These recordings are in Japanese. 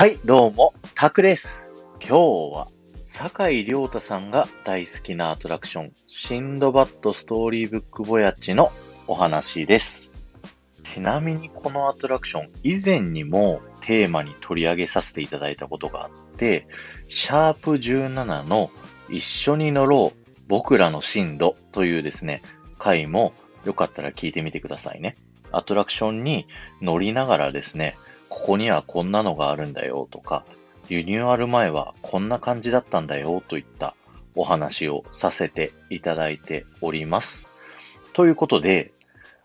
はい、どうも、タクです。今日は、坂井亮太さんが大好きなアトラクション、シンドバッドストーリーブックボヤッチのお話です。ちなみにこのアトラクション、以前にもテーマに取り上げさせていただいたことがあって、シャープ17の一緒に乗ろう、僕らの進路というですね、回もよかったら聞いてみてくださいね。アトラクションに乗りながらですね、ここにはこんなのがあるんだよとか、リニューアル前はこんな感じだったんだよといったお話をさせていただいております。ということで、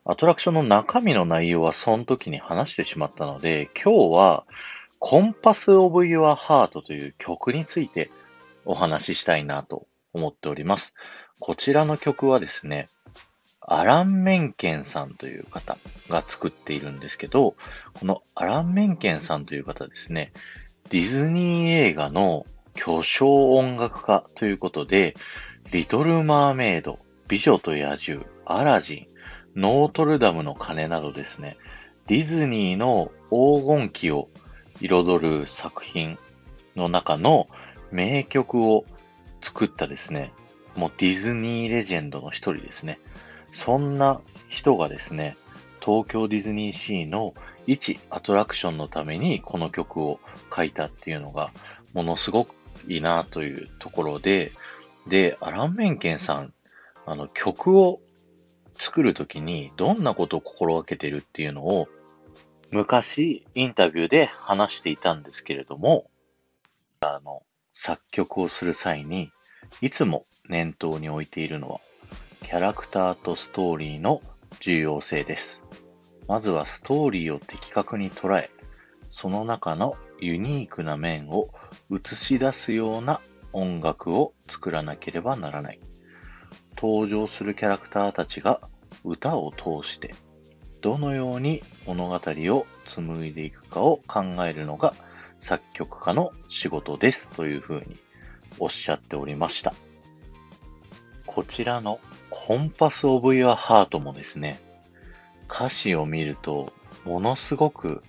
アトラクションの中身の内容はその時に話してしまったので、今日はコンパスオブ Your Heart という曲についてお話ししたいなと思っております。こちらの曲はですね、アラン・メンケンさんという方が作っているんですけど、このアラン・メンケンさんという方ですね、ディズニー映画の巨匠音楽家ということで、リトル・マーメイド、美女と野獣、アラジン、ノートルダムの鐘などですね、ディズニーの黄金期を彩る作品の中の名曲を作ったですね、もうディズニーレジェンドの一人ですね。そんな人がですね、東京ディズニーシーの一アトラクションのためにこの曲を書いたっていうのがものすごくいいなというところで、で、アラン・メンケンさん、あの曲を作るときにどんなことを心がけてるっていうのを昔インタビューで話していたんですけれども、あの、作曲をする際にいつも念頭に置いているのはキャラクターとストーリーの重要性です。まずはストーリーを的確に捉え、その中のユニークな面を映し出すような音楽を作らなければならない。登場するキャラクターたちが歌を通して、どのように物語を紡いでいくかを考えるのが作曲家の仕事ですというふうにおっしゃっておりました。こちらのコンパスオブ Your Heart もですね、歌詞を見ると、ものすごく、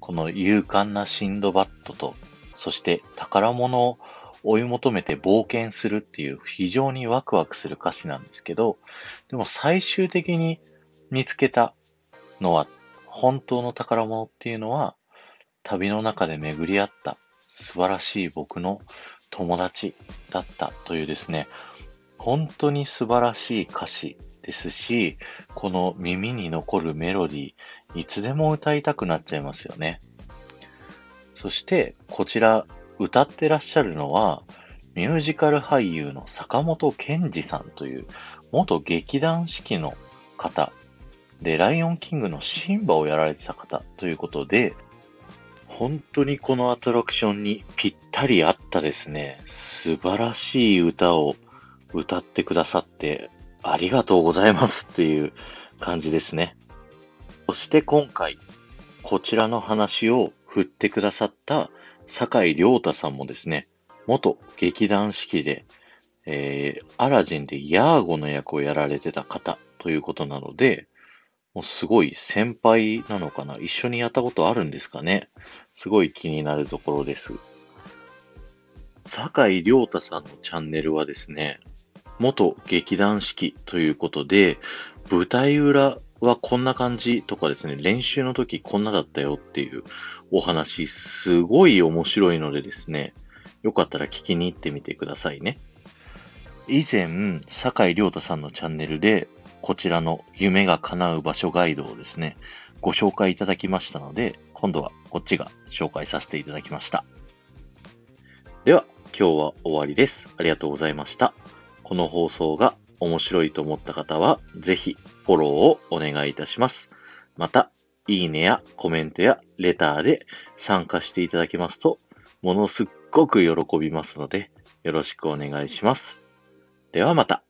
この勇敢なシンドバッドと、そして宝物を追い求めて冒険するっていう非常にワクワクする歌詞なんですけど、でも最終的に見つけたのは、本当の宝物っていうのは、旅の中で巡り合った素晴らしい僕の友達だったというですね、本当に素晴らしい歌詞ですし、この耳に残るメロディー、いつでも歌いたくなっちゃいますよね。そして、こちら、歌ってらっしゃるのは、ミュージカル俳優の坂本健二さんという、元劇団四季の方で、ライオンキングのシンバをやられてた方ということで、本当にこのアトラクションにぴったり合ったですね、素晴らしい歌を歌ってくださってありがとうございますっていう感じですね。そして今回、こちらの話を振ってくださった坂井亮太さんもですね、元劇団四季で、えー、アラジンでヤーゴの役をやられてた方ということなので、もうすごい先輩なのかな？一緒にやったことあるんですかね？すごい気になるところです。坂井亮太さんのチャンネルはですね、元劇団四季ということで、舞台裏はこんな感じとかですね、練習の時こんなだったよっていうお話、すごい面白いのでですね、よかったら聞きに行ってみてくださいね。以前、坂井亮太さんのチャンネルで、こちらの夢が叶う場所ガイドをですね、ご紹介いただきましたので、今度はこっちが紹介させていただきました。では、今日は終わりです。ありがとうございました。この放送が面白いと思った方は、ぜひフォローをお願いいたします。また、いいねやコメントやレターで参加していただけますと、ものすっごく喜びますので、よろしくお願いします。ではまた。